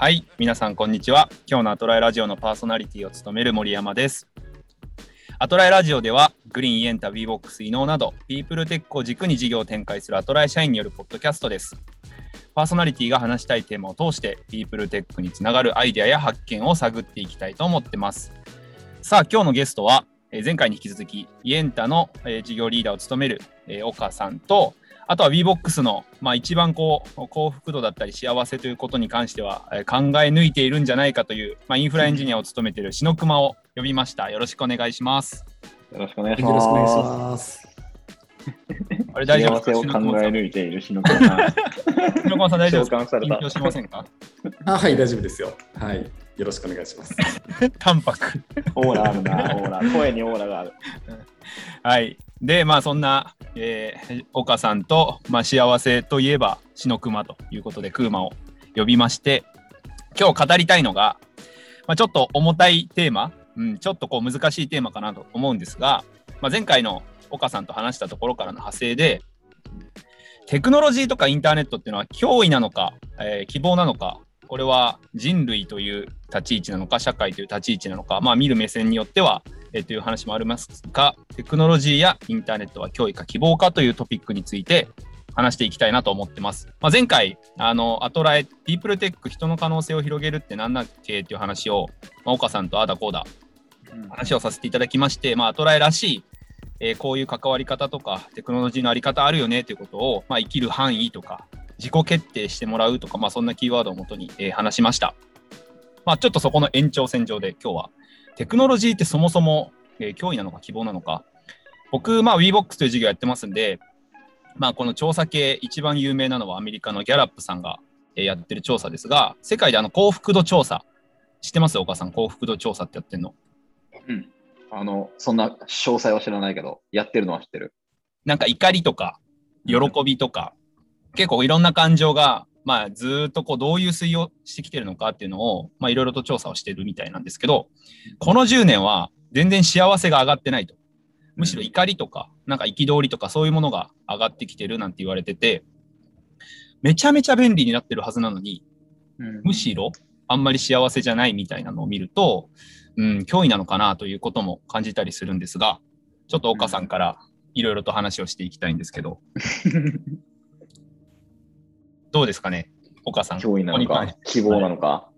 はい、皆さんこんにちは。今日のアトラエラジオのパーソナリティを務める森山です。アトラエラジオでは、 Green、Yenta、Wevox、inowなど、ピープルテックを軸に事業を展開するアトラエ社員によるポッドキャストです。パーソナリティが話したいテーマを通して、ピープルテックにつながるアイデアや発見を探っていきたいと思ってます。さあ、今日のゲストは、前回に引き続き、 Yentaの、事業リーダーを務める、岡さんと、あとは WeBox の、まあ、一番こう幸福度だったり幸せということに関しては、えー考え抜いているんじゃないかという、まあ、インフラエンジニアを務めている篠熊を呼びました。よろしくお願いします。よろしくお願いしよろしくお願いします。あれ大丈夫ですか？篠熊さんえ抜いている篠熊さん。篠熊さん大丈夫ですか？召喚された緊張しませんか？あはい、大丈夫ですよ。はい。よろしくお願いします。淡白。オーラあるな、オーラ。声にオーラがある。はい。で、まあそんな、えー岡さんと、まあ、幸せといえば篠熊ということで、クーマを呼びまして、今日語りたいのが、まあ、ちょっと重たいテーマ、うん、ちょっとこう難しいテーマかなと思うんですが、まあ、前回の岡さんと話したところからの派生で、テクノロジーとかインターネットっていうのは脅威なのか、えー希望なのか、これは人類という立ち位置なのか、社会という立ち位置なのか、まあ見る目線によっては、えーという話もありますが、テクノロジーやインターネットは脅威か希望かというトピックについて話していきたいなと思ってます。まあ、前回、あの、アトラエ、ピープルテック、人の可能性を広げるって何だっけっていう話を、まあ、岡さんとあだこうだ話をさせていただきまして、まあ、アトラエらしい、えーこういう関わり方とか、テクノロジーのあり方あるよねということを、まあ、生きる範囲とか、自己決定してもらうとか、まあ、そんなキーワードをもとに、えー話しました。まあ、ちょっとそこの延長線上で今日は、テクノロジーってそもそも、えー脅威なのか希望なのか。僕、まあ、WeBox という事業やってますんで、まあ、この調査系、一番有名なのはアメリカのギャラップさんがえーやってる調査ですが、世界であの幸福度調査、知ってます岡さん、幸福度調査ってやってんの。うん。あの、そんな詳細は知らないけど、やってるのは知ってる。なんか怒りとか、喜びとか、結構いろんな感情が、まあ、ずーっとこうどういう推移をしてきてるのかっていうのを、まあ、いろいろと調査をしてるみたいなんですけど、この10年は全然幸せが上がってないと。むしろ怒りとか、なんか憤りとかそういうものが上がってきてるなんて言われてて、めちゃめちゃ便利になってるはずなのに、うんむしろあんまり幸せじゃないみたいなのを見ると、うん、脅威なのかなということも感じたりするんですが、ちょっと岡さんからいろいろと話をしていきたいんですけど、どうですかね、岡さん。脅威なのか希望なのか。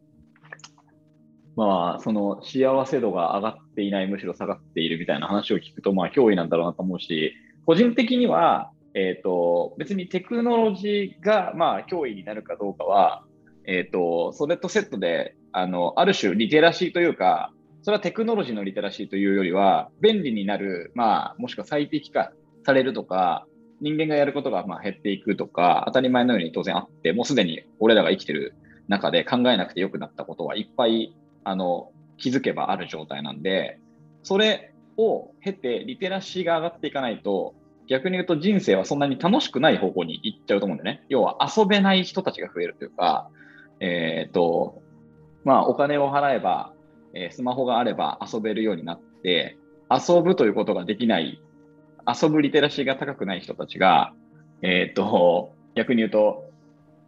まあ、その幸せ度が上がっていない、むしろ下がっているみたいな話を聞くと、まあ、脅威なんだろうなと思うし、個人的には、えっ、と、別にテクノロジーが、まあ、脅威になるかどうかは、えっ、と、それとセットで、あの、ある種、リテラシーというか、それはテクノロジーのリテラシーというよりは、便利になる、まあ、もしくは最適化されるとか、人間がやることがまあ減っていくとか、当たり前のように当然あって、もうすでに俺らが生きてる中で考えなくてよくなったことはいっぱいあの気づけばある状態なんで、それを経てリテラシーが上がっていかないと、逆に言うと人生はそんなに楽しくない方向に行っちゃうと思うんでね。要は遊べない人たちが増えるというか、えっ、と、まあお金を払えば、えスマホがあれば遊べるようになって、遊ぶということができない遊ぶリテラシーが高くない人たちが、えっ、と、逆に言うと、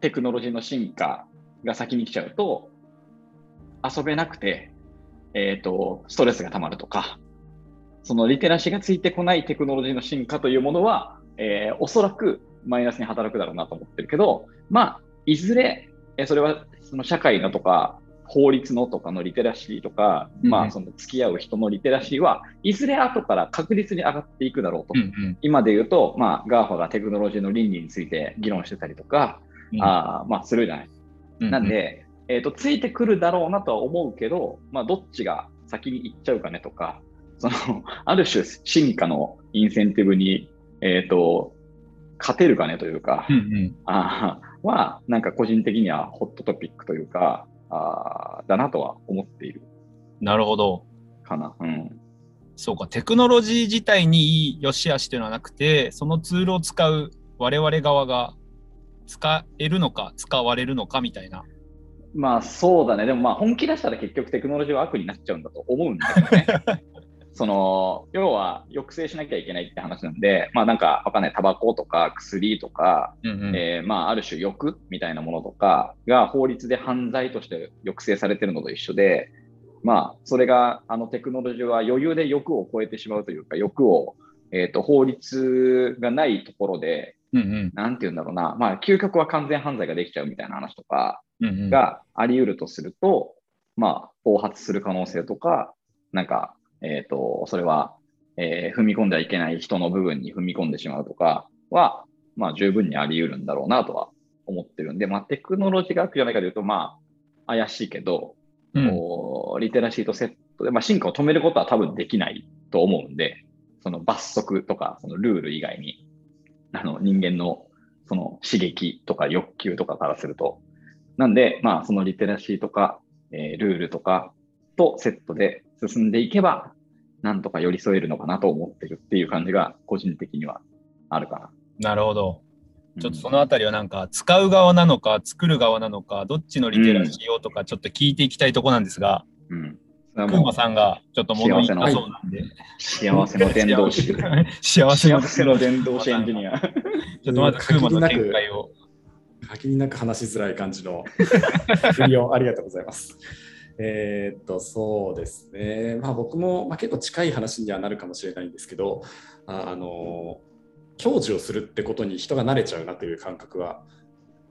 テクノロジーの進化が先に来ちゃうと、遊べなくて、えっ、と、ストレスが溜まるとか、そのリテラシーがついてこないテクノロジーの進化というものは、えーおそらくマイナスに働くだろうなと思ってるけど、まあ、いずれ、それはその社会のとか、法律のとかのリテラシーとか、まうん。あ、その付き合う人のリテラシーは、いずれ後から確実に上がっていくだろうと。うんうん。今で言うと、まあ、GAFA がテクノロジーの倫理について議論してたりとか、うん。あーまあ、するじゃない。うんなんで、えーと、ついてくるだろうなとは思うけど、まあ、どっちが先に行っちゃうかねとか、その ある種進化のインセンティブに、えー、と勝てるかねというか、うんうん。あーは、なんか個人的にはホットトピックというか、あーだなとは思っているなるほど。かな。うん。そうか、テクノロジー自体にいい良し悪しというのはなくて、そのツールを使う我々側が使えるのか、使われるのかみたいな。まあそうだね。でもまあ本気出したら結局テクノロジーは悪になっちゃうんだと思うんだよね。そのの、要は抑制しなきゃいけないって話なんで、まあなんかわかんない、タバコとか薬とか、うんうん。えーまあある種欲みたいなものとかが法律で犯罪として抑制されてるのと一緒で、まあそれがあのテクノロジーは余裕で欲を超えてしまうというか、欲を、えー、と法律がないところで、うんうん。て言うんだろうな、まあ究極は完全犯罪ができちゃうみたいな話とか、があり得るとすると、まあ、暴発する可能性とか、なんか、えっ、と、それは、えー踏み込んではいけない人の部分に踏み込んでしまうとかは、まあ、十分にあり得るんだろうなとは思ってるんで、まあ、テクノロジー学じゃないかというと、まあ、怪しいけど、うんリテラシーとセットで、まあ、進化を止めることは多分できないと思うんで、その罰則とか、そのルール以外に、あの、人間のその刺激とか欲求とかからすると。なんで、まあ、そのリテラシーとか、えールールとかとセットで進んでいけば、なんとか寄り添えるのかなと思ってるっていう感じが、個人的にはあるかな。るほど。な。ちょっとそのあたりはなんか使う側なのか作る側なのかどっちのリテラシーをとかちょっと聞いていきたいとこなんですが、うん。うん。それはクーもうマさんがちょっと物言いたそうなんで、幸せの伝道師。幸せの伝道師エンジニア。ちょっとまずクーマの見解を。限りなく話しづらい感じの振りをありがとうございます。えーっと、そうですね。まあ僕も、まあ、結構近い話にはなるかもしれないんですけど、ああの、享受をするってことに人が慣れちゃうなという感覚は、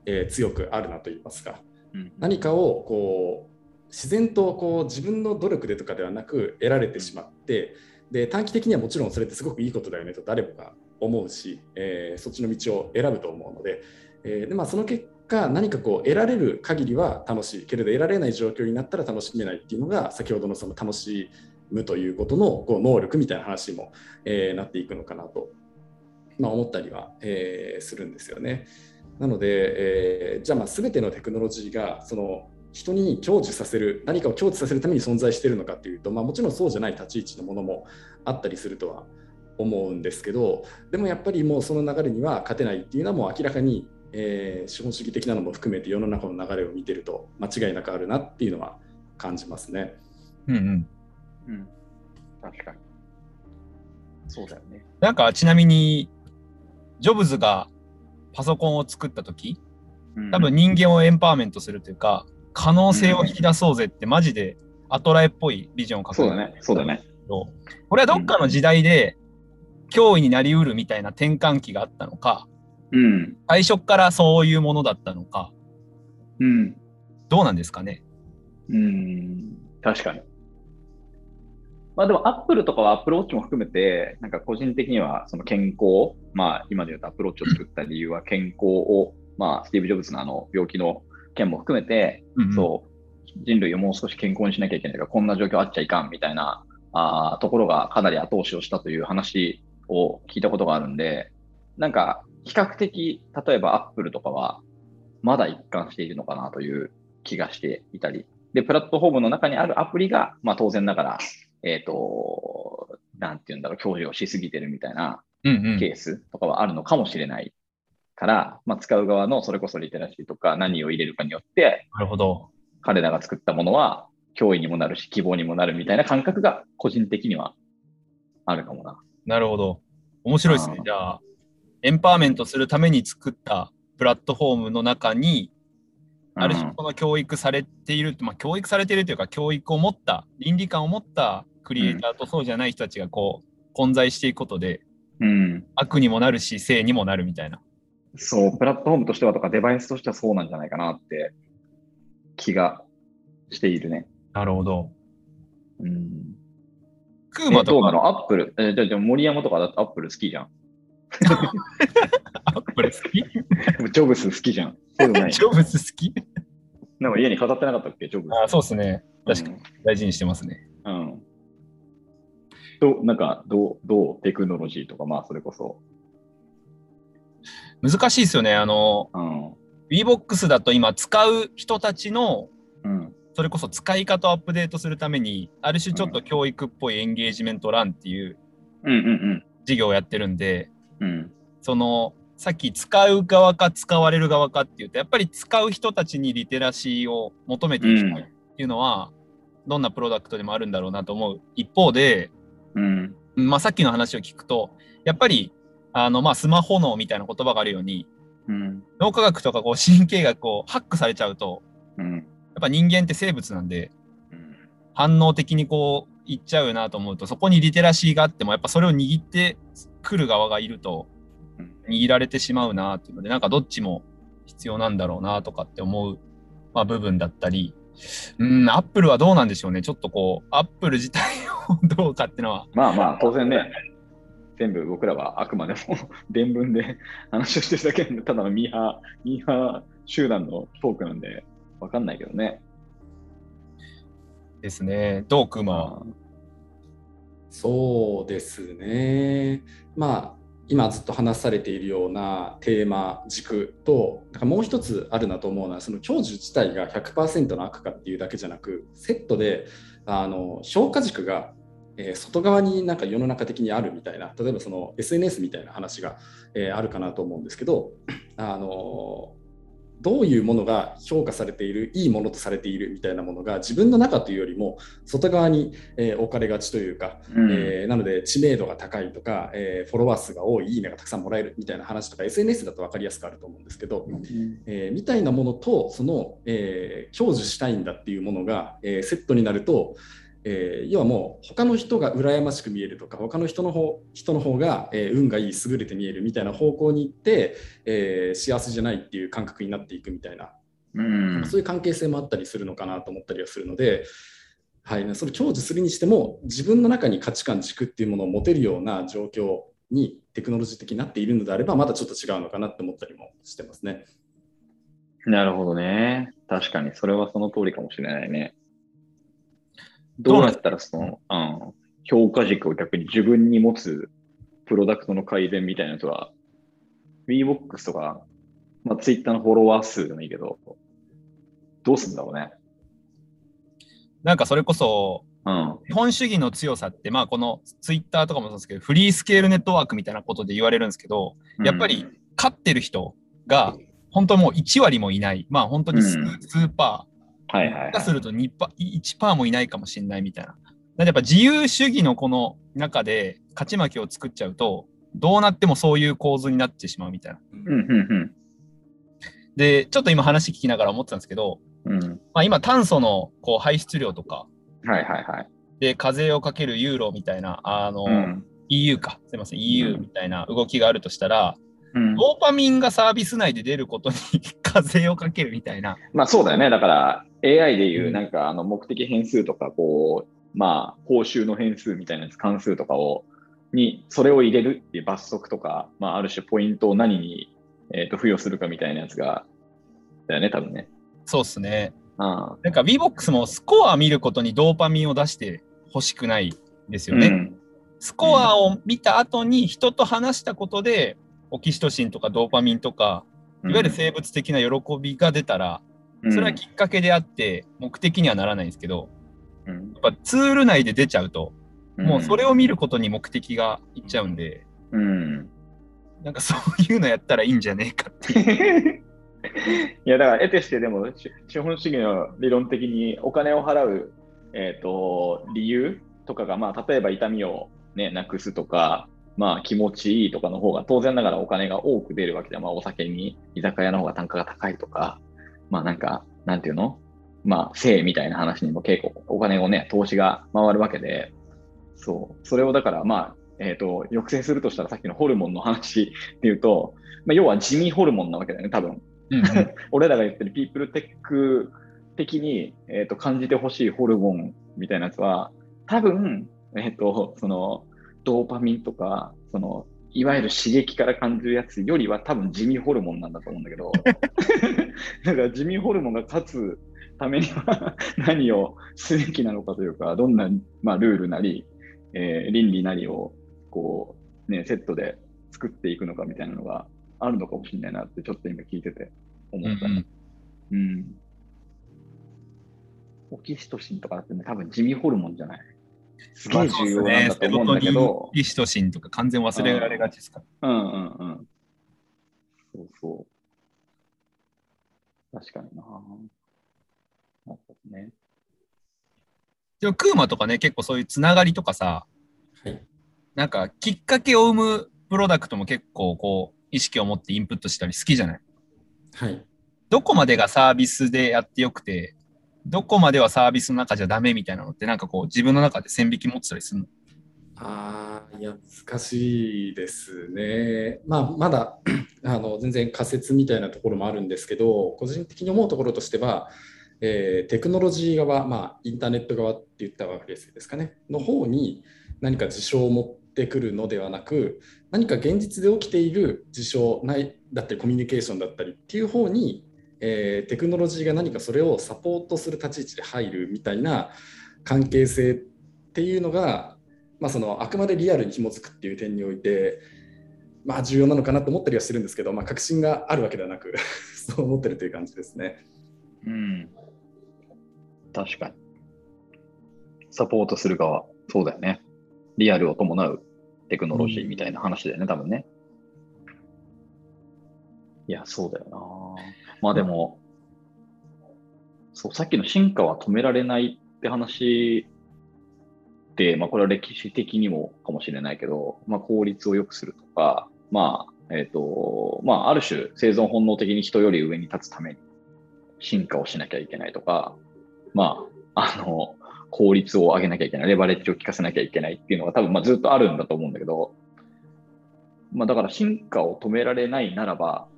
えー強くあるなと言いますか。うん何かをこう自然とこう自分の努力でとかではなく得られてしまってで短期的にはもちろんそれってすごくいいことだよねと誰もが思うし、えーそっちの道を選ぶと思うので,、えーでまあ、その結果何かこう得られる限りは楽しいけれど得られない状況になったら楽しめないっていうのが先ほどのその楽しむということのこう能力みたいな話にも、えーなっていくのかなと、まあ、思ったりは、えーするんですよね。なので、えーじゃあまあ全てのテクノロジーがその人に享受させる何かを享受させるために存在しているのかというと、まあ、もちろんそうじゃない立ち位置のものもあったりするとは思うんですけどでもやっぱりもうその流れには勝てないっていうのはもう明らかに、えー資本主義的なのも含めて世の中の流れを見てると間違いなくあるなっていうのは感じますね。うんうん。うん。確かに。そうだよね。なんかちなみに、ジョブズがパソコンを作った時うん多分人間をエンパワーメントするというか、可能性を引き出そうぜってマジでアトラエっぽいビジョンを書くそうだね。そうだね。ど、これはどっかの時代で脅威になりうるみたいな転換期があったのか、うん。最初からそういうものだったのか、うん。どうなんですかね？うん。確かに。まあでも、アップルとかはアップルウォッチも含めて、なんか個人的にはその健康、まあ今で言うとアップルウォッチを作った理由は健康を、まあスティーブ・ジョブズのあの病気の件も含めて、うんそう、人類をもう少し健康にしなきゃいけないとか、こんな状況あっちゃいかんみたいなあーところがかなり後押しをしたという話を聞いたことがあるんで、なんか比較的、例えばアップルとかは、まだ一貫しているのかなという気がしていたり、で、プラットフォームの中にあるアプリが、まあ当然ながら、えっ、と、なんて言うんだろう、享受をしすぎてるみたいなうんうんケースとかはあるのかもしれないから、まあ使う側のそれこそリテラシーとか何を入れるかによって、なるほど。彼らが作ったものは脅威にもなるし希望にもなるみたいな感覚が個人的にはあるかもな。なるほど。面白いですねじゃあ、エンパワーメントするために作ったプラットフォームの中に、ある種うんこの教育されている、まあ、教育されているというか、教育を持った、倫理観を持ったクリエイターとそうじゃない人たちがこう、混在していくことで、うん。悪にもなるし、正にもなるみたいな。そう、プラットフォームとしてはとかデバイスとしてはそうなんじゃないかなって気がしているね。なるほど。うん。クーマとか、えどうなのアップル、えーじゃあじゃあ森山とかだってアップル好きじゃん。アップル好きジョブス好きじゃん。そうでもないジ。ョブズ好き？なんか家に飾ってなかったっけ？ジョブス。あそうですね。確かに大事にしてますね。うん。うん。どう、なんか、どう、どうテクノロジーとか、まあ、それこそ。難しいですよね。あの、うん。VBOX だと今使う人たちのうん。それこそ使い方をアップデートするために、ある種ちょっと教育っぽいエンゲージメントランっていううんうん事業をやってるんで、うん。その、さっき使う側か使われる側かっていうと、やっぱり使う人たちにリテラシーを求めていきたいっていうのは、どんなプロダクトでもあるんだろうなと思う一方で、うん。まあ、さっきの話を聞くと、やっぱり、あの、まあ、スマホ脳みたいな言葉があるように、うん。脳科学とかこう神経がこうハックされちゃうと、うん。やっぱ人間って生物なんで、反応的にこういっちゃうなと思うと、そこにリテラシーがあっても、やっぱそれを握ってくる側がいるとうん、握られてしまうなっていうので、なんかどっちも必要なんだろうなとかって思う、まあ、部分だったり、うん、アップルはどうなんでしょうね。ちょっとこう、アップル自体をどうかっていうのは、まあまあ、当然ね、全部僕らはあくまでも伝聞で話をしてるだけなんで、ただのミーハー、ミーハー集団のトークなんで、わかんないけどね。ですね。どうクマは。そうですね。まあ今ずっと話されているようなテーマ軸となんかもう一つあるなと思うのはその享受自体が100%の悪かっていうだけじゃなくセットであの評価軸が、え外側になんか世の中的にあるみたいな例えばその SNS みたいな話が、えあるかなと思うんですけどあのどういうものが評価されているいいものとされているみたいなものが自分の中というよりも外側に、えー置かれがちというかうん。えーなので知名度が高いとか、えーフォロワー数が多い、いいねがたくさんもらえるみたいな話とか SNS だと分かりやすくあると思うんですけど、えーみたいなものとその、えー享受したいんだっていうものが、えーセットになると、えー要はもう他の人が羨ましく見えるとか他の人の方人の方が、えー運がいい優れて見えるみたいな方向に行って、えー幸せじゃないっていう感覚になっていくみたいなうんそういう関係性もあったりするのかなと思ったりはするので、はい、それ享受するにしても自分の中に価値観軸っていうものを持てるような状況にテクノロジー的になっているのであればまだちょっと違うのかなって思ったりもしてますね。なるほどね。確かに、それはその通りかもしれないね。どうなったらその、うん、評価軸を逆に自分に持つプロダクトの改善みたいなやつは、WeBox とか、まあ、Twitter のフォロワー数でもいいけど、どうすんだろうね。なんかそれこそ、うん。資本主義の強さって、まあこのツイッターとかもそうですけど、フリースケールネットワークみたいなことで言われるんですけど、やっぱり勝ってる人が、本当もう1割もいない、まあ本当に数,、うん数パー、はいはい、すると2パ1パーもいないかもしれないみたいな。なんでやっぱ自由主義のこの中で勝ち負けを作っちゃうと、どうなってもそういう構図になってしまうみたいな。うんうんで、ちょっと今話聞きながら思ってたんですけど、うん。うん。まあ、今炭素のこう排出量とかはいはいはい。で課税をかけるユーロみたいな、あの、うん。EU か、すいません、EU うんみたいな動きがあるとしたら、うん、ドーパミンがサービス内で出ることに課税をかけるみたいな。まあそうだよね。だから AI でいうう、んなんかあの目的変数とか、こう、まあ報酬の変数みたいなやつ、関数とかを、に、それを入れるっていう罰則とか、まあある種ポイントを何に、えー、と付与するかみたいなやつが、だよね、多分ね。そうっすね。あなんか VBOX もスコア見ることにドーパミンを出してほしくないですよね。うんスコアを見た後に人と話したことで、オキシトシンとかドーパミンとか、いわゆる生物的な喜びが出たら、それはきっかけであって、目的にはならないんですけど、うんやっぱツール内で出ちゃうと、うんもうそれを見ることに目的がいっちゃうんで、うん。なんかそういうのやったらいいんじゃねえかっていう。いや、だから、得てしてでも、し資本主義の理論的にお金を払う、えー、と理由とかが、まあ、例えば痛みを、ね、なくすとか、まあ、気持ちいいとかの方が、当然ながらお金が多く出るわけで、まあ、お酒に居酒屋の方が単価が高いとか、まあ、なんか、なんていうの？まあ、性みたいな話にも結構お金をね、投資が回るわけで、そう、それをだから、まあ、えっ、と、抑制するとしたらさっきのホルモンの話で言うと、まあ、要は地味ホルモンなわけだよね、多分。うんうん。俺らが言ってるピープルテック的に、えー、と感じてほしいホルモンみたいなやつは、多分、えっ、と、その、ドーパミンとか、その、いわゆる刺激から感じるやつよりは多分地味ホルモンなんだと思うんだけど、だから地味ホルモンが勝つためには何をすべきなのかというか、どんな、まあ、ルールなり、えー倫理なりを、こう、ね、セットで作っていくのかみたいなのがあるのかもしれないなって、ちょっと今聞いてて思ったね。うん。オキシトシンとかだってね、多分地味ホルモンじゃない？すげえ重要なんだと思うんだけどシトシンとか完全忘れられがちですから。うんうんうん。そうそう。確かにな。なるほどね。でもクーマとかね、結構そういうつながりとかさ、はいなんかきっかけを生むプロダクトも結構こう意識を持ってインプットしたり好きじゃない？はい。どこまでがサービスでやってよくて、どこまではサービスの中じゃダメみたいなのって、なんかこう自分の中で線引き持ってたりするの？ああ、いや、難しいですね。まあ、まだあの全然仮説みたいなところもあるんですけど、個人的に思うところとしては、えーテクノロジー側、まあ、インターネット側って言ったわけですかね、の方に何か事象を持ってくるのではなく、何か現実で起きている事象ないだったり、コミュニケーションだったりっていう方に、えーテクノロジーが何かそれをサポートする立ち位置で入るみたいな関係性っていうのが、まあ、そのあくまでリアルに紐づくっていう点において、まあ、重要なのかなと思ったりはしてるんですけど、まあ、確信があるわけではなく そう思ってるという感じですね。うん。確かに。サポートする側、そうだよね。リアルを伴うテクノロジーみたいな話だよね、多分ね。いや、そうだよな。まあでも、そう、さっきの進化は止められないって話って、まあこれは歴史的にもかもしれないけど、まあ効率を良くするとか、まあ、えっ、と、まあある種生存本能的に人より上に立つために進化をしなきゃいけないとか、まあ、あの、効率を上げなきゃいけない、レバレッジを効かせなきゃいけないっていうのが多分まあずっとあるんだと思うんだけど、まあだから進化を止められないならば、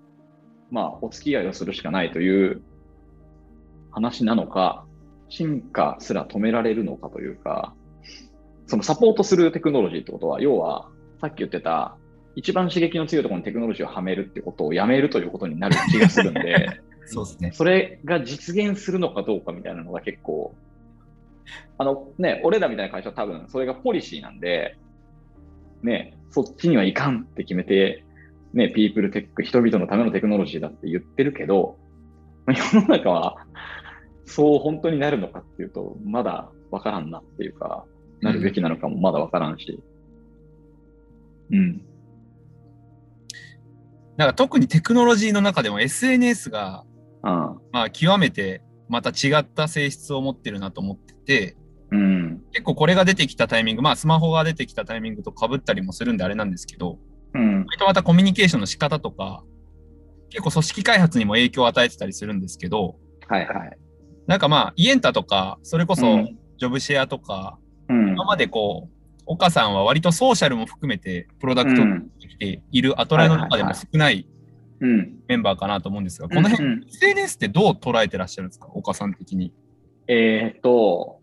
まあお付き合いをするしかないという話なのか、進化すら止められるのかというか、そのサポートするテクノロジーってことは、要はさっき言ってた一番刺激の強いところにテクノロジーをはめるってことをやめるということになる気がするんで、そうですね。それが実現するのかどうかみたいなのが結構、あのね、俺らみたいな会社は多分それがポリシーなんで、ね、そっちにはいかんって決めて、ね、ピープルテック、人々のためのテクノロジーだって言ってるけど、まあ世の中はそう本当になるのかっていうと、まだわからんなっていうか、なるべきなのかもまだわからんし。うん。なんか特にテクノロジーの中でも SNS が、あまあ極めてまた違った性質を持ってるなと思ってて、うん。結構これが出てきたタイミング、まあスマホが出てきたタイミングと被ったりもするんであれなんですけど、うん。割とまたコミュニケーションの仕方とか、結構組織開発にも影響を与えてたりするんですけど、はいはい。なんかまあ、イエンタとか、それこそうんジョブシェアとか、うん。今までこう、岡さんは割とソーシャルも含めてプロダクトをうんできているアトライの中でも少ないうん。メンバーかなと思うんですが、この辺、うんうん SNS ってどう捉えてらっしゃるんですか、岡さん的に。えーっと、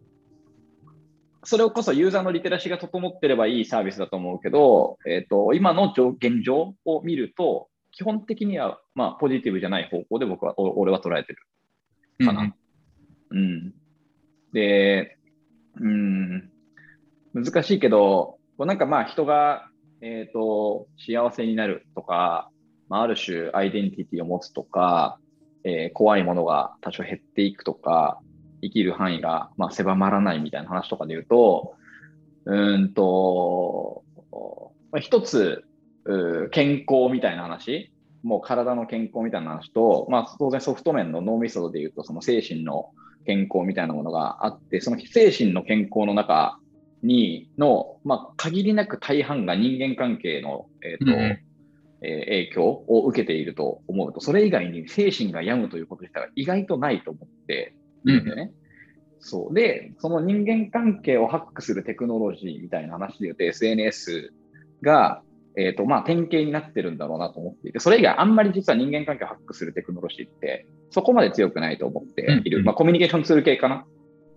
それこそユーザーのリテラシーが整ってればいいサービスだと思うけど、えーっと、今の状現状を見ると、基本的には、まあ、ポジティブじゃない方向で僕は、お俺は捉えてる。かなうん。で、うん、難しいけど、こうなんかまあ人が、えっ、と、幸せになるとか、まあ、ある種アイデンティティを持つとか、えー怖いものが多少減っていくとか、生きる範囲が、まあ、狭まらないみたいな話とかで言うと、うーんと、まあ、一つ、健康みたいな話、もう体の健康みたいな話と、まあ、当然ソフト面の脳みそで言うと、その精神の健康みたいなものがあって、その精神の健康の中にの、まあ、限りなく大半が人間関係の、えーとうんうん。えー影響を受けていると思うと、それ以外に精神が病むということ自体は意外とないと思っているんだよね。そう。で、その人間関係をハックするテクノロジーみたいな話で言うと SNS が、えっ、と、まあ、典型になってるんだろうなと思っていて、それ以外あんまり実は人間関係をハックするテクノロジーって、そこまで強くないと思っている。うんうんまあ、コミュニケーションツール系かな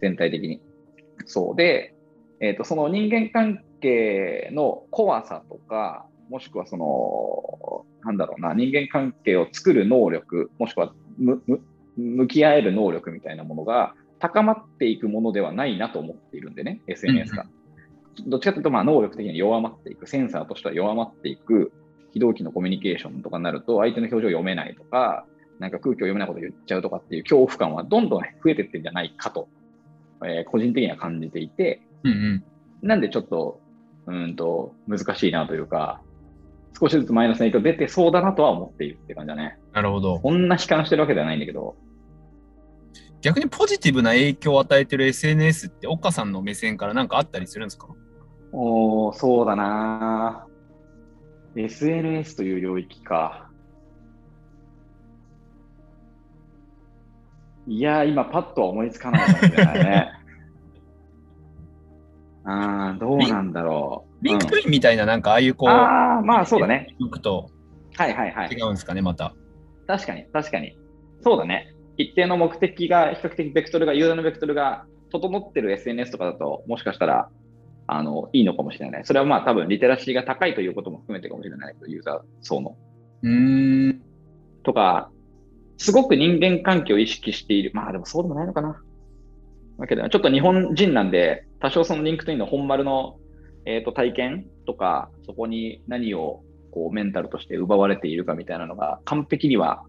全体的に。そうで、えっ、と、その人間関係の怖さとか、もしくはその、なんだろうな、人間関係を作る能力、もしくはむむ向き合える能力みたいなものが高まっていくものではないなと思っているんでね、SNS が。どっちかというと、まあ、能力的に弱まっていく、センサーとしては弱まっていく、非同期のコミュニケーションとかになると、相手の表情を読めないとか、なんか空気を読めないことを言っちゃうとかっていう恐怖感はどんどん増えていってるんじゃないかと、えー個人的には感じていて、うんうん。なんでちょっと、うーんと、難しいなというか、少しずつマイナスの影響出てそうだなとは思っているって感じだね。なるほど。こんな悲観してるわけではないんだけど、逆にポジティブな影響を与えてる SNS って岡さんの目線からなんかあったりするんですか？おー、そうだな SNS という領域か。いやー、今パッとは思いつかないかもしれないね。あー、どうなんだろう。 LinkedIn みたいな、なんかああいうこう、ああ、まあそうだね。僕とはいはいはい違。うんですかね、また。確かに、確かに。そうだね。一定の目的が、比較的ベクトルが、ユーザーのベクトルが整ってる SNS とかだと、もしかしたら、あの、いいのかもしれない。それはまあ多分、リテラシーが高いということも含めてかもしれないけど、ユーザー層の。うーん。とか、すごく人間関係を意識している。まあでもそうでもないのかな。だけど、ちょっと日本人なんで、多少その LinkedIn の本丸の、えー、と体験とか、そこに何をこうメンタルとして奪われているかみたいなのが完璧には、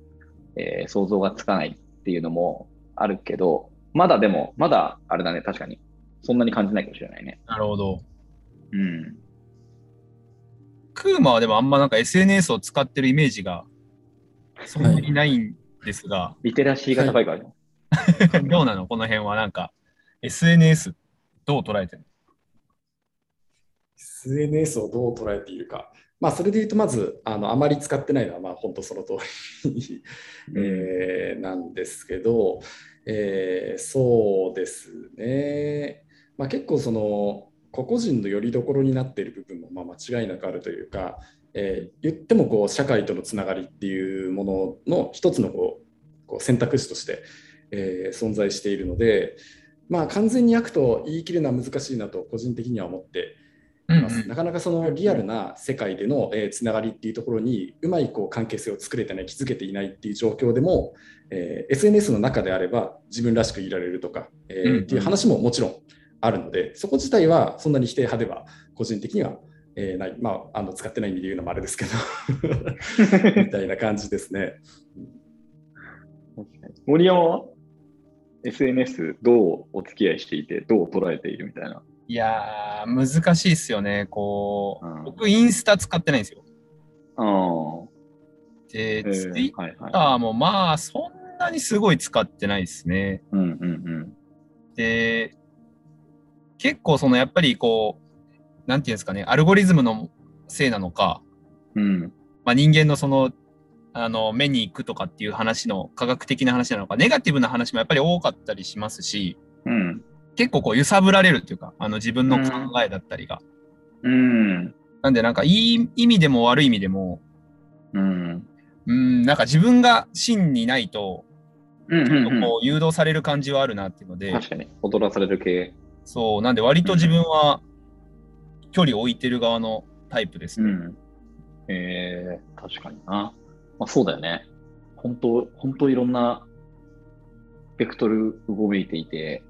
えー想像がつかないっていうのもあるけど、まだでも、まだあれだね、確かに。そんなに感じないかもしれないね。なるほど。うん。クーマはでもあんまなんか SNS を使ってるイメージがそんなにないんですが、リテラシーが高いからね。どうなの？この辺はなんか SNS どう捉えてる SNS をどう捉えているか。まあ、それで言うと、まず、あのあまり使ってないのは、まあ、本当その通り、えーなんですけど、えーそうですね。まあ、結構、その、個々人の拠り所になっている部分も、まあ、間違いなくあるというか、えー言っても、こう、社会とのつながりっていうものの一つのこうこう選択肢として、えー存在しているので、まあ、完全に悪と言い切るのは難しいなと、個人的には思ってうんます。なかなかそのリアルな世界での、えーつながりっていうところにうまいこう関係性を作れてない気づけていないっていう状況でも、えー SNS の中であれば自分らしくいられるとか、えーっていう話ももちろんあるのでそこ自体はそんなに否定派では個人的には、えーない。まああの使ってない意味で言うのもあれですけど みたいな感じですね。森山は？SNS どうお付き合いしていて、どう捉えているみたいな。いやー、難しいっすよね。こう、うん僕、インスタ使ってないんですよ。あで、えーツイッ。ターもまあ、そんなにすごい使ってないですね。うんうんで、結構、その、やっぱりこう、なんていうんですかね、アルゴリズムのせいなのか、うん。うん。まあ、人間のその、あの、目に行くとかっていう話の科学的な話なのか、ネガティブな話もやっぱり多かったりしますし、うん。結構こう揺さぶられるっていうか、あの自分の考えだったりが。うん。なんでなんかいい意味でも悪い意味でも、うん。うん、なんか自分が真にないと、うんこう誘導される感じはあるなっていうので、確かに、踊らされる系。そう、なんで割と自分は距離を置いてる側のタイプですね。ん。えー、確かにな。まあそうだよね。本当、本当いろんなベクトル動いていて、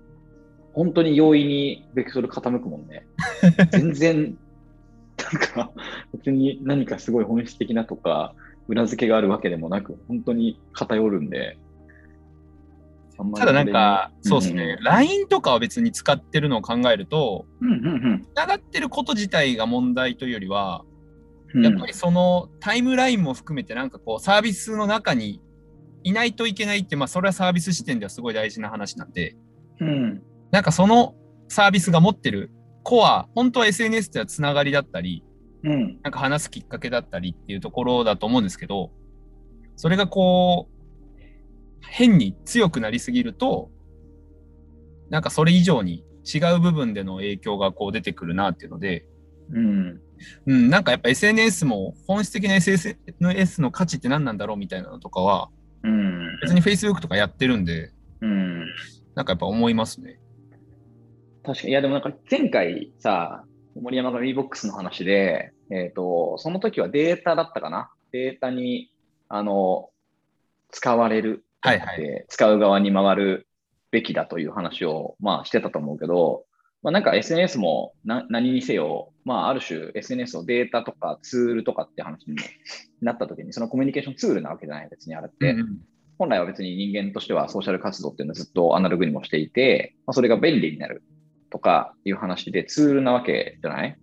本当に容易にベクトル傾くもんね。全然、なんか、別に何かすごい本質的なとか、裏付けがあるわけでもなく、本当に偏るんで。あんただなんか、そうですんね、LINE とかは別に使ってるのを考えると、うんうんつながってること自体が問題というよりは、うん。やっぱりそのタイムラインも含めてなんかこうサービスの中にいないといけないって、まあそれはサービス視点ではすごい大事な話なんで、うん。なんかそのサービスが持ってるコア、本当は SNS ではつながりだったり、うん。なんか話すきっかけだったりっていうところだと思うんですけど、それがこう、変に強くなりすぎると、なんかそれ以上に違う部分での影響がこう出てくるなっていうので、うん。うん、なんかやっぱ SNS も本質的な SNS の価値って何なんだろうみたいなのとかは、うん。別に Facebook とかやってるんで、うん。なんかやっぱ思いますね。確かに。いや、でもなんか前回さ、森山が WeBox の話で、えっ、と、その時はデータだったかな？データに、あの、使われる。はいはいで使う側に回るべきだという話を、まあしてたと思うけど、まあなんか SNS もな何にせよ、まあある種 SNS をデータとかツールとかって話になった時に、そのコミュニケーションツールなわけじゃない別にあれって。うんうん本来は別に人間としてはソーシャル活動っていうのはずっとアナログにもしていて、まあ、それが便利になるとかいう話でツールなわけじゃない？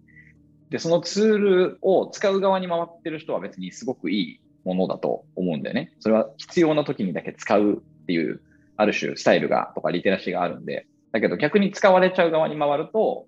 で、そのツールを使う側に回ってる人は別にすごくいいものだと思うんだよね。それは必要な時にだけ使うっていう、ある種スタイルがとかリテラシーがあるんで。だけど逆に使われちゃう側に回ると、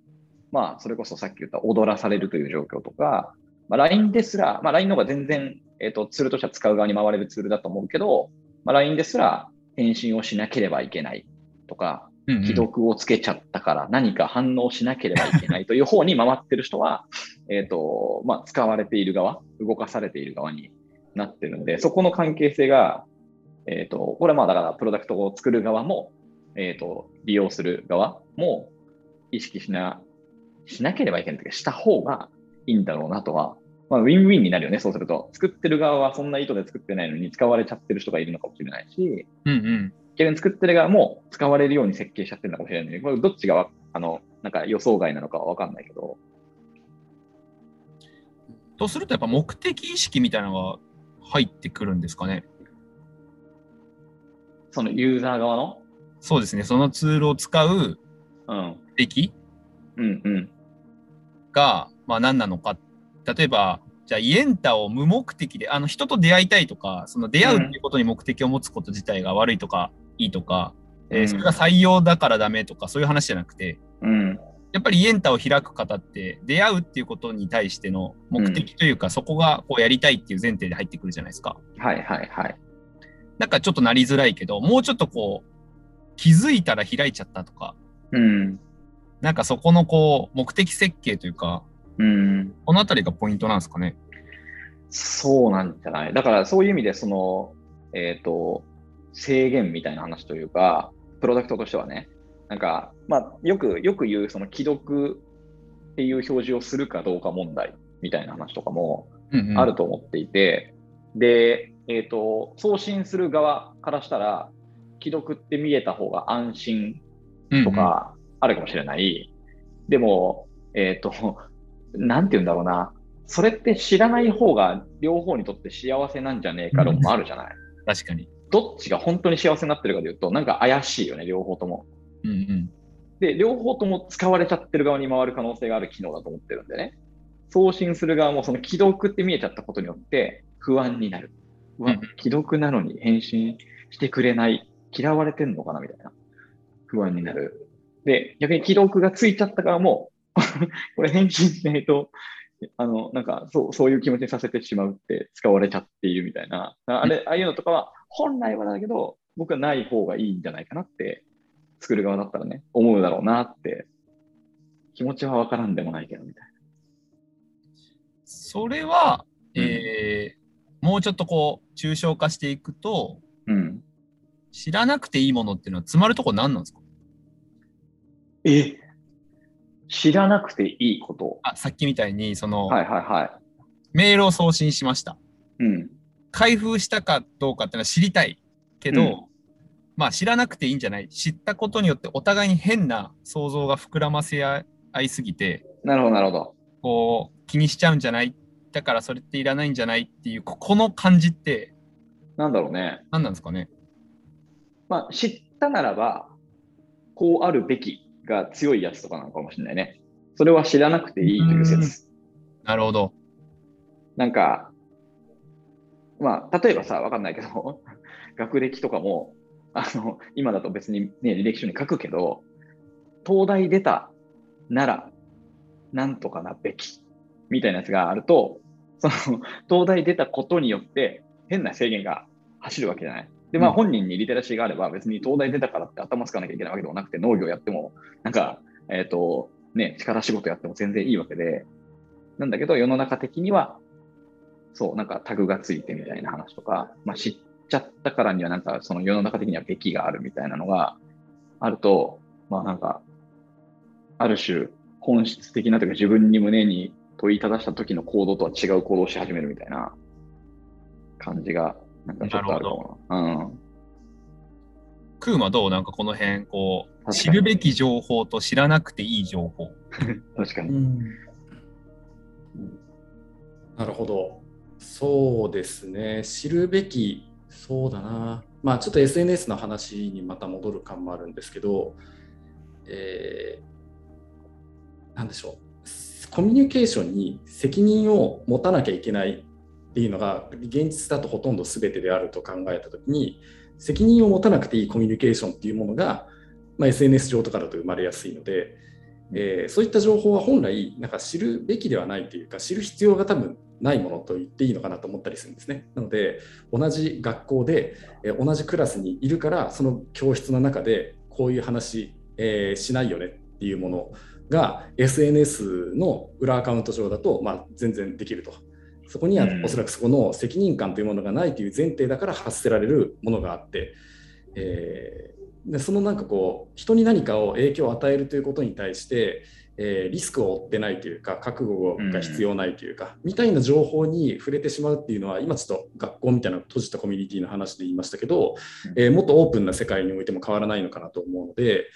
まあ、それこそさっき言った踊らされるという状況とか、まあ、LINE ですら、まあ、LINE の方が全然、えっ、と、ツールとしては使う側に回れるツールだと思うけど、まあ、LINE ですら返信をしなければいけないとか、既読をつけちゃったから何か反応しなければいけないという方に回ってる人は、えっと、まあ、使われている側、動かされている側になってるんで、そこの関係性が、えっと、これはまあだからプロダクトを作る側も、えっと、利用する側も意識しな、しなければいけないというか、した方がいいんだろうなとは、まあ、ウィンウィンになるよね、そうすると。作ってる側はそんな意図で作ってないのに使われちゃってる人がいるのかもしれないし、うんうん。作ってる側も使われるように設計しちゃってるのかもしれないこれどっちがわあのなんか予想外なのかは分かんないけど、とするとやっぱ目的意識みたいなのが入ってくるんですかね。そのユーザー側の、そうですね。そのツールを使ううん、目的うん、うん、が、まあ、何なのか。例えば、じゃあ、イエンタを無目的で、あの人と出会いたいとか、その出会うっていうことに目的を持つこと自体が悪いとか、いいとか、えーうんそれが採用だからダメとか、そういう話じゃなくて、うん、やっぱりイエンタを開く方って、出会うっていうことに対しての目的というか、そこがこうやりたいっていう前提で入ってくるじゃないですか。はいはいはい。なんかちょっとなりづらいけど、もうちょっとこう、気づいたら開いちゃったとか、うん、なんかそこのこう、目的設計というか、うん、このあたりがポイントなんですかね。そうなんじゃない？だからそういう意味で、その、えっ、と、制限みたいな話というか、プロダクトとしてはね、なんか、まあ、よく、よく言う、その既読っていう表示をするかどうか問題みたいな話とかも、うんうんあると思っていて、で、えっ、と、送信する側からしたら、既読って見えた方が安心とかあるかもしれない。でも、えっ、と、なんて言うんだろうな。それって知らない方が両方にとって幸せなんじゃねえか論もあるじゃない。確かに。どっちが本当に幸せになってるかで言うと、なんか怪しいよね、両方とも。うんうん。で、両方とも使われちゃってる側に回る可能性がある機能だと思ってるんでね。送信する側もその既読って見えちゃったことによって不安になる。うわうん、既読なのに返信してくれない。嫌われてんのかなみたいな。不安になる。で、逆に既読がついちゃった側も、これ返信しないと、あの、なんか、そう、そういう気持ちにさせてしまうって使われちゃっているみたいな。あれ、ああいうのとかは、本来はだけど、僕はない方がいいんじゃないかなって、作る側だったらね、思うだろうなって、気持ちはわからんでもないけど、みたいそれは、うんえーもうちょっとこう、抽象化していくと、な。うん。知らなくていいものっていうのは詰まるとこ何なんですか？え知らなくていいこと。あ、さっきみたいに、その、はいはいはい。メールを送信しました。うん。開封したかどうかっていうのは知りたいけど、うんまあ知らなくていいんじゃない？知ったことによってお互いに変な想像が膨らませ合いすぎて、なるほど、なるほど。こう気にしちゃうんじゃない？だからそれっていらないんじゃない？っていう、ここの感じってなんだろうね。何なんですかね？まあ、知ったならば、こうあるべきが強いやつとかなのかもしれないね。それは知らなくていいという説。なるほど。なんか、まあ、例えばさ、わかんないけど、学歴とかも、あの、今だと別にね、履歴書に書くけど、東大出たなら、なんとかなべき、みたいなやつがあると、その、東大出たことによって、変な制限が走るわけじゃない。で、まあうん。本人にリテラシーがあれば、別に東大出たからって頭つかなきゃいけないわけでもなくて、農業やっても、なんか、えっ、と、ね、力仕事やっても全然いいわけで、なんだけど、世の中的には、そう、なんかタグがついてみたいな話とか、まあ、知っちゃったからには、なんかその世の中的にはべきがあるみたいなのがあると、まあなんか、ある種本質的なというか自分に胸に問いただした時の行動とは違う行動をし始めるみたいな感じが、なんかちょっとあるかもな。うん。クーマどうなんかこの辺、こう、知るべき情報と知らなくていい情報。確かに。なるほど。そうですね。知るべき、そうだな。まあちょっと SNS の話にまた戻る感もあるんですけど、えーなんでしょう。コミュニケーションに責任を持たなきゃいけないっていうのが現実だとほとんど全てであると考えたときに、責任を持たなくていいコミュニケーションっていうものが、まあ、SNS 上とかだと生まれやすいので、えーそういった情報は本来なんか知るべきではないというか知る必要が多分ないものと言っていいのかなと思ったりするんですね。なので同じ学校で、えー同じクラスにいるからその教室の中でこういう話、えーしないよねっていうものが SNS の裏アカウント上だと、まあ、全然できると。そこにはうん。おそらくそこの責任感というものがないという前提だから発せられるものがあって、えーでそのなんかこう人に何かを影響を与えるということに対して、えーリスクを負ってないというか覚悟が必要ないというか、みたいな情報に触れてしまうっていうのは今ちょっと学校みたいな閉じたコミュニティの話で言いましたけど、えーもっとオープンな世界においても変わらないのかなと思うので、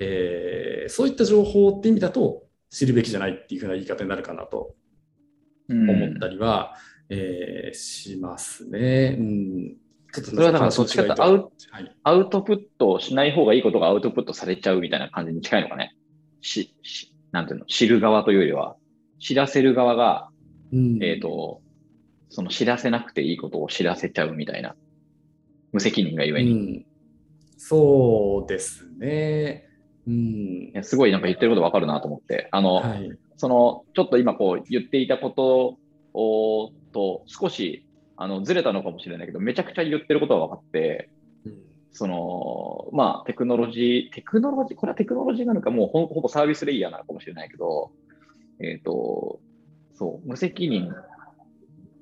えーそういった情報って意味だと知るべきじゃないっていうふうな言い方になるかなとうん思ったりは、えーしますね。うん、それはだからどっちかとアウはい、アウトプットしない方がいいことがアウトプットされちゃうみたいな感じに近いのかね。し、しなんていうの、知る側というよりは、知らせる側が、うんえっ、と、その知らせなくていいことを知らせちゃうみたいな。無責任がゆえに。いうん、そうですね。うんやすごいなんか言ってることわかるなと思って。あの、はいその、ちょっと今こう言っていたことをと少しあのずれたのかもしれないけど、めちゃくちゃ言ってることは分かって、うん。その、まあ、テクノロジー、テクノロジー、これはテクノロジーなのか、もうほほぼサービスレイヤーなのかもしれないけど、えっ、と、そう、無責任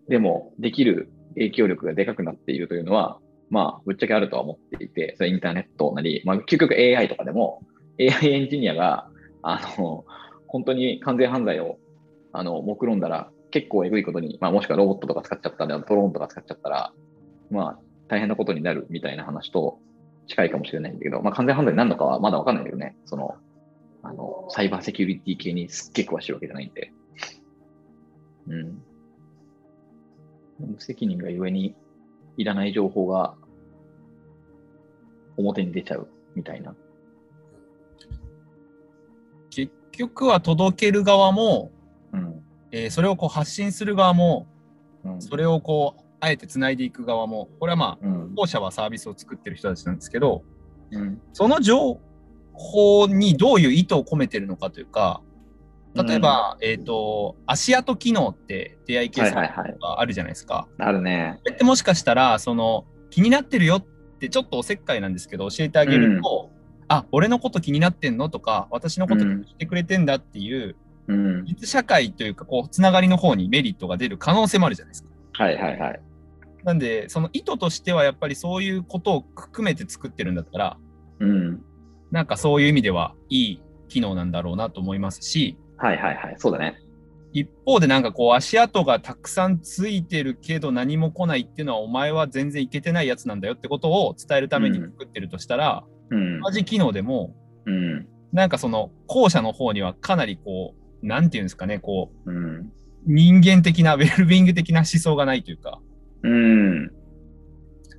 でもできる影響力がでかくなっているというのは、まあ、ぶっちゃけあるとは思っていて、それインターネットなり、まあ、究極 AI とかでも、AI エンジニアが、あの、本当に完全犯罪を、あの、目論んだら、結構えぐいことに、まあ、もしくはロボットとか使っちゃったら、ドローンとか使っちゃったら、まあ、大変なことになるみたいな話と近いかもしれないんだけど、まあ、完全犯罪になるのかはまだわかんないけどね、その、あの、サイバーセキュリティ系にすっげえ詳しいわけじゃないんで。うん。無責任がゆえに、いらない情報が表に出ちゃうみたいな。局は届ける側も、うん。えーそれをこう発信する側も、うん。それをこう、あえて繋いでいく側も、これはまあ、うん。後者はサービスを作ってる人たちなんですけど、うん。その情報にどういう意図を込めてるのかというか、例えば、えっ、と、足跡機能って出会い系スがあるじゃないですか。あるね。これってもしかしたら、その、気になってるよってちょっとおせっかいなんですけど、教えてあげると、あ、俺のこと気になってんの？とか、私のこと聞いてくれてんだっていう、うん。実社会というか、こう、つながりの方にメリットが出る可能性もあるじゃないですか。はいはいはい。なんで、その意図としてはやっぱりそういうことを含めて作ってるんだったら、うん。なんかそういう意味ではいい機能なんだろうなと思いますし、はいはいはい。そうだね。一方でなんかこう足跡がたくさんついてるけど何も来ないっていうのはお前は全然いけてないやつなんだよってことを伝えるために作ってるとしたら、うん。同じ機能でもうん。なんかその後者の方にはかなりこう、なんていうんですかね、こう、うん。人間的な、ウェルビーイング的な思想がないというか、うん。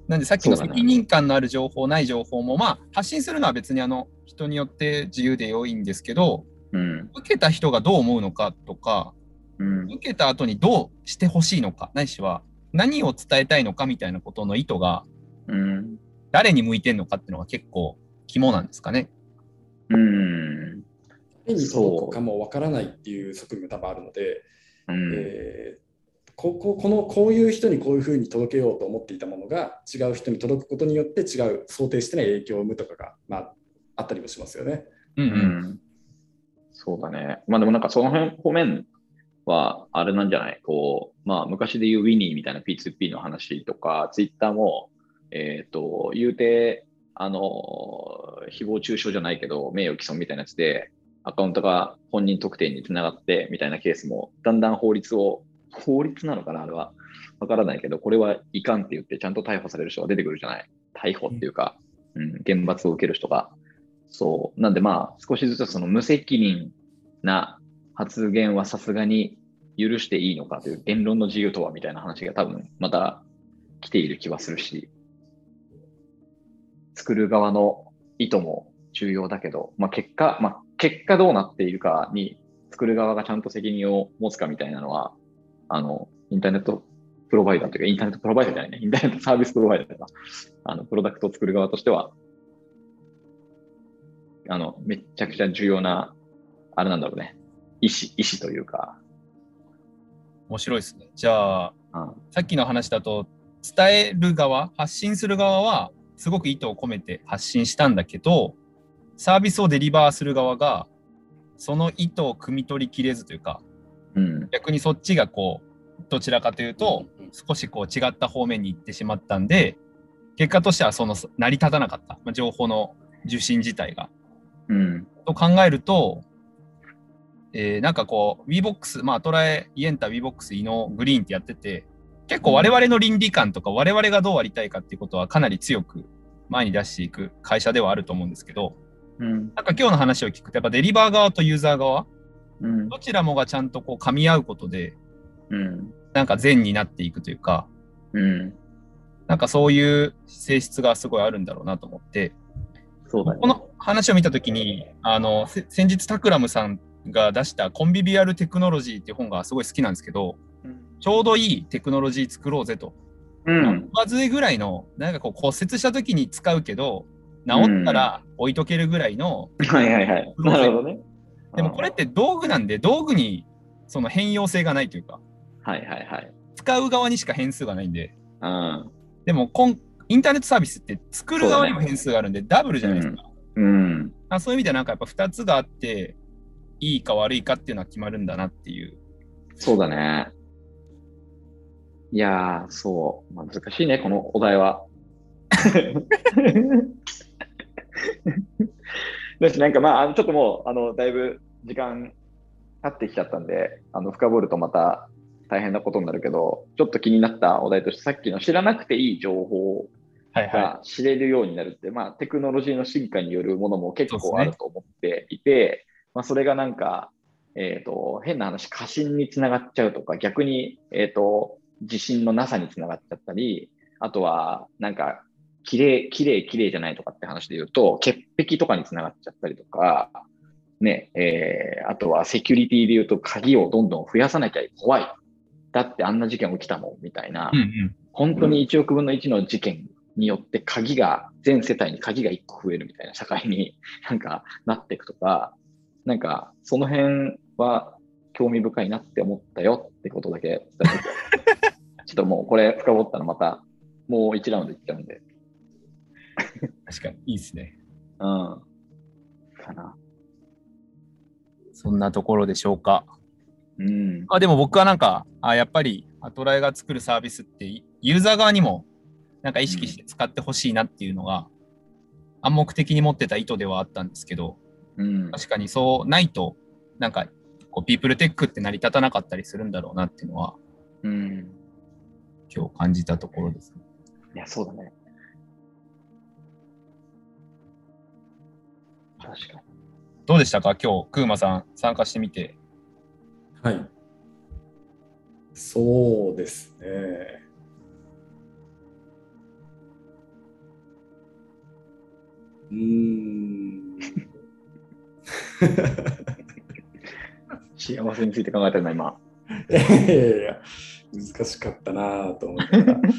なんでさっきの責任感のある情報、ない情報も、まあ発信するのは別にあの人によって自由で良いんですけど、うん。受けた人がどう思うのかとか、うん。受けた後にどうしてほしいのか、ないしは何を伝えたいのかみたいなことの意図がうん。誰に向いてんのかっていうのが結構肝なんですかね。うん。誰に届くかもわからないっていう側面が多分あるので、うん。えーこここのこういう人にこういうふうに届けようと思っていたものが違う人に届くことによって違う想定してない影響を生むとかが、まあ、あったりもしますよね。うんう。うんん。そうだね。まあでもなんかその辺方面はあれなんじゃない？こう、まあ昔で言うウィニーみたいな P2P の話とか、ツイッターも、えっ、と、言うて、あの、誹謗中傷じゃないけど、名誉毀損みたいなやつで、アカウントが本人特定につながってみたいなケースも、だんだん法律を、法律なのかなあれは。わからないけど、これはいかんって言って、ちゃんと逮捕される人が出てくるじゃない逮捕っていうか、うん、厳罰を受ける人が。そう。なんでまあ、少しずつその無責任な発言はさすがに許していいのかという言論の自由とはみたいな話が多分また来ている気はするし、作る側の意図も重要だけど、まあ結果、まあ結果どうなっているかに作る側がちゃんと責任を持つかみたいなのは、あの、インターネットプロバイダーというか、インターネットプロバイダーじゃないね、インターネットサービスプロバイダーとか、あの、プロダクトを作る側としては、あの、めっちゃくちゃ重要なあれなんだろうね。意思、意思というか。面白いですね。じゃあ、うん。さっきの話だと、伝える側、発信する側は、すごく意図を込めて発信したんだけど、サービスをデリバーする側が、その意図を汲み取りきれずというか、うん。逆にそっちがこう、どちらかというと、少しこう違った方面に行ってしまったんで、結果としてはその成り立たなかった、まあ、情報の受信自体が。うん。と考えると、えーなんかこう、WeBox、まあ、トラエ、イエンタ、WeBox、イノ、グリーンってやってて、結構我々の倫理観とか、我々がどうありたいかっていうことはかなり強く前に出していく会社ではあると思うんですけど、うん。なんか今日の話を聞くと、やっぱデリバー側とユーザー側、うん。どちらもがちゃんとこう噛み合うことで、うん。なんか善になっていくというか、うん。なんかそういう性質がすごいあるんだろうなと思って、そうだね。この話を見たときに、あの、せ先日タクラムさんが出したコンビビアルテクノロジーっていう本がすごい好きなんですけど、ちょうどいいテクノロジー作ろうぜと。うん。上ずいぐらいの、なんかこう骨折した時に使うけど、治ったら置いとけるぐらいの、はいはいはい。なるほどね。でもこれって道具なんで、道具にその変容性がないというか、はいはいはい。使う側にしか変数がないんで、うん。でもこんインターネットサービスって作る側にも変数があるんで、ダブルじゃないですか。うん。あそういう意味ではなんかやっぱ2つがあって、いいか悪いかっていうのは決まるんだなっていう。そうだね。いやー、そう。まあ、難しいね、このお題は。だし、なんかまあ、ちょっともう、あの、だいぶ時間経ってきちゃったんで、あの、深掘るとまた大変なことになるけど、ちょっと気になったお題として、さっきの知らなくていい情報はいはが知れるようになるって、まあ、テクノロジーの進化によるものも結構あると思っていて、まあ、それがなんか、えっ、と、変な話、過信につながっちゃうとか、逆に、えっ、と、自信のなさにつながっちゃったり、あとは、なんか、綺麗、綺麗、綺麗じゃないとかって話で言うと、潔癖とかにつながっちゃったりとか、ね、えーあとはセキュリティで言うと、鍵をどんどん増やさなきゃ怖い。だってあんな事件起きたもん、みたいな。い。うんうん。本当に1億分の1の事件によって鍵が、全世帯に鍵が1個増えるみたいな社会になんかなっていくとか、なんかその辺は興味深いなって思ったよってことだけ ちょっともうこれ深掘ったらまたもう1ラウンドいっちゃうんで。確かに、いいですね。うん。かな。そんなところでしょうか。うん。あでも僕はなんか、あやっぱりアトライが作るサービスって、ユーザー側にもなんか意識して使ってほしいなっていうのが、暗黙的に持ってた意図ではあったんですけど、うん。確かにそうないと、なんか、こうピープルテックって成り立たなかったりするんだろうなっていうのは、うん。今日感じたところです。いや、そうだね。確かに。どうでしたか？今日、クーマさん参加してみて。はい。そうですね。うーん。幸せについて考えてるな、今。いやいやいや、難しかったなぁと思いながら。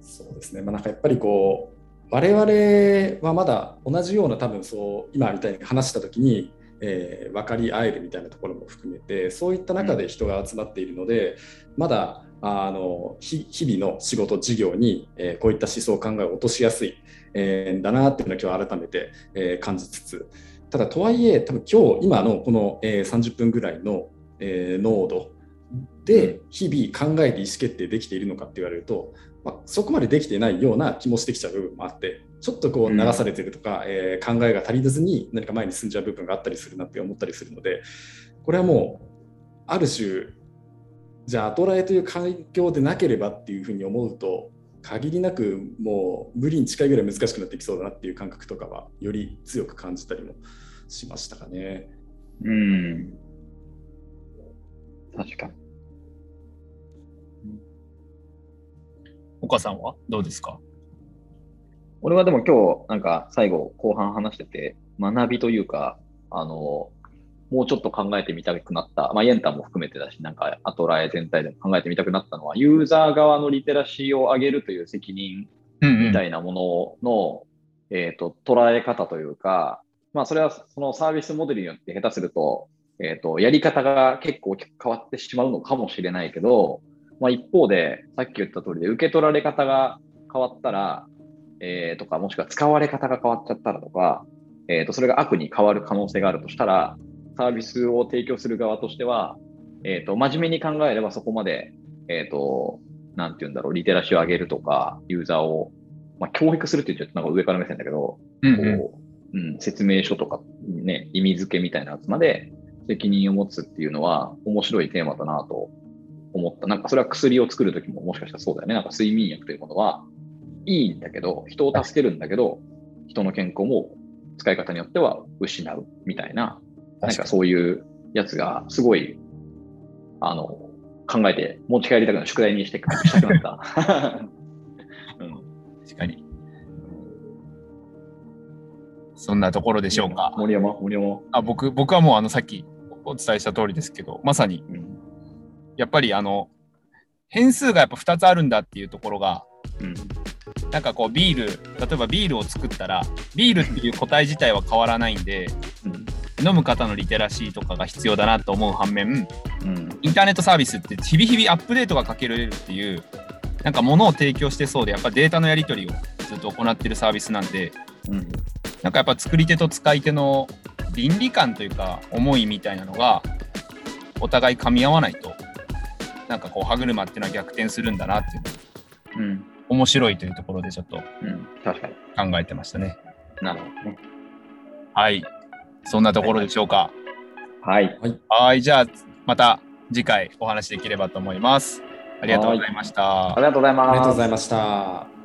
そうですね、まあ、なんかやっぱりこう、我々はまだ同じような多分そう、今みたいに話したときに、えー分かり合えるみたいなところも含めて、そういった中で人が集まっているので、まだあの日日々の仕事、事業に、えーこういった思想、考えを落としやすい、えーんだなっていうのを今日改めて、えー感じつつ、ただとはいえ、多分今日、今のこの、えー30分ぐらいの、えー濃度で日々考えて意思決定できているのかって言われると、まあ、そこまでできていないような気もしてきちゃう部分もあって、ちょっとこう流されてるとか、えー考えが足りずに何か前に進んじゃう部分があったりするなって思ったりするので、これはもう、ある種、じゃあ、アトラエという環境でなければっていうふうに思うと、限りなくもう無理に近いぐらい難しくなってきそうだなっていう感覚とかは、より強く感じたりもしましたかね。うん。確かに。岡さんはどうですか？俺はでも今日、なんか最後、後半話してて、学びというか、あの、もうちょっと考えてみたくなった、まあ、イエンタも含めてだし、なんか、アトラエ全体でも考えてみたくなったのは、ユーザー側のリテラシーを上げるという責任うん、みたいなものの、えっ、と、捉え方というか、まあ、それはそのサービスモデルによって下手すると、えっ、と、やり方が結構変わってしまうのかもしれないけど、まあ、一方で、さっき言った通りで、受け取られ方が変わったら、えー、とか、もしくは使われ方が変わっちゃったらとか、えっ、と、それが悪に変わる可能性があるとしたら、サービスを提供する側としては、えっ、と、真面目に考えればそこまで、えっ、と、なんて言うんだろう、リテラシーを上げるとか、ユーザーを、まあ、教育するって言っちゃうとなんか上から目線だけど、こう、うん、説明書とか、ね、意味付けみたいなやつまで責任を持つっていうのは面白いテーマだなと思った。なんかそれは薬を作るときももしかしたらそうだよね。なんか睡眠薬というものはいいんだけど、人を助けるんだけど、人の健康も使い方によっては失うみたいな、なんかそういうやつがすごい、あの、考えて持ち帰りたくなる宿題にしてしたくなった。うん確かに。そんなところでしょうか。森山、森山。あ僕僕はもうあのさっきお伝えした通りですけど、まさにうん。やっぱりあの変数がやっぱ2つあるんだっていうところが、うん。なんかこうビール、例えばビールを作ったら、ビールっていう個体自体は変わらないんで、うん。飲む方のリテラシーとかが必要だなと思う反面、うん。インターネットサービスって日々日々アップデートがかけられるっていう、なんか物を提供してそうで、やっぱデータのやり取りをずっと行ってるサービスなんで、うん。なんかやっぱ作り手と使い手の倫理観というか思いみたいなのがお互い噛み合わないとなんかこう歯車っていうのは逆転するんだなっていううん。面白いというところでちょっと。考えてましたね。なるほどね。はい。そんなところでしょうか。はい。はい。じゃあまた次回お話できればと思います。ありがとうございましたあり。がとうございます。ありがとうございました。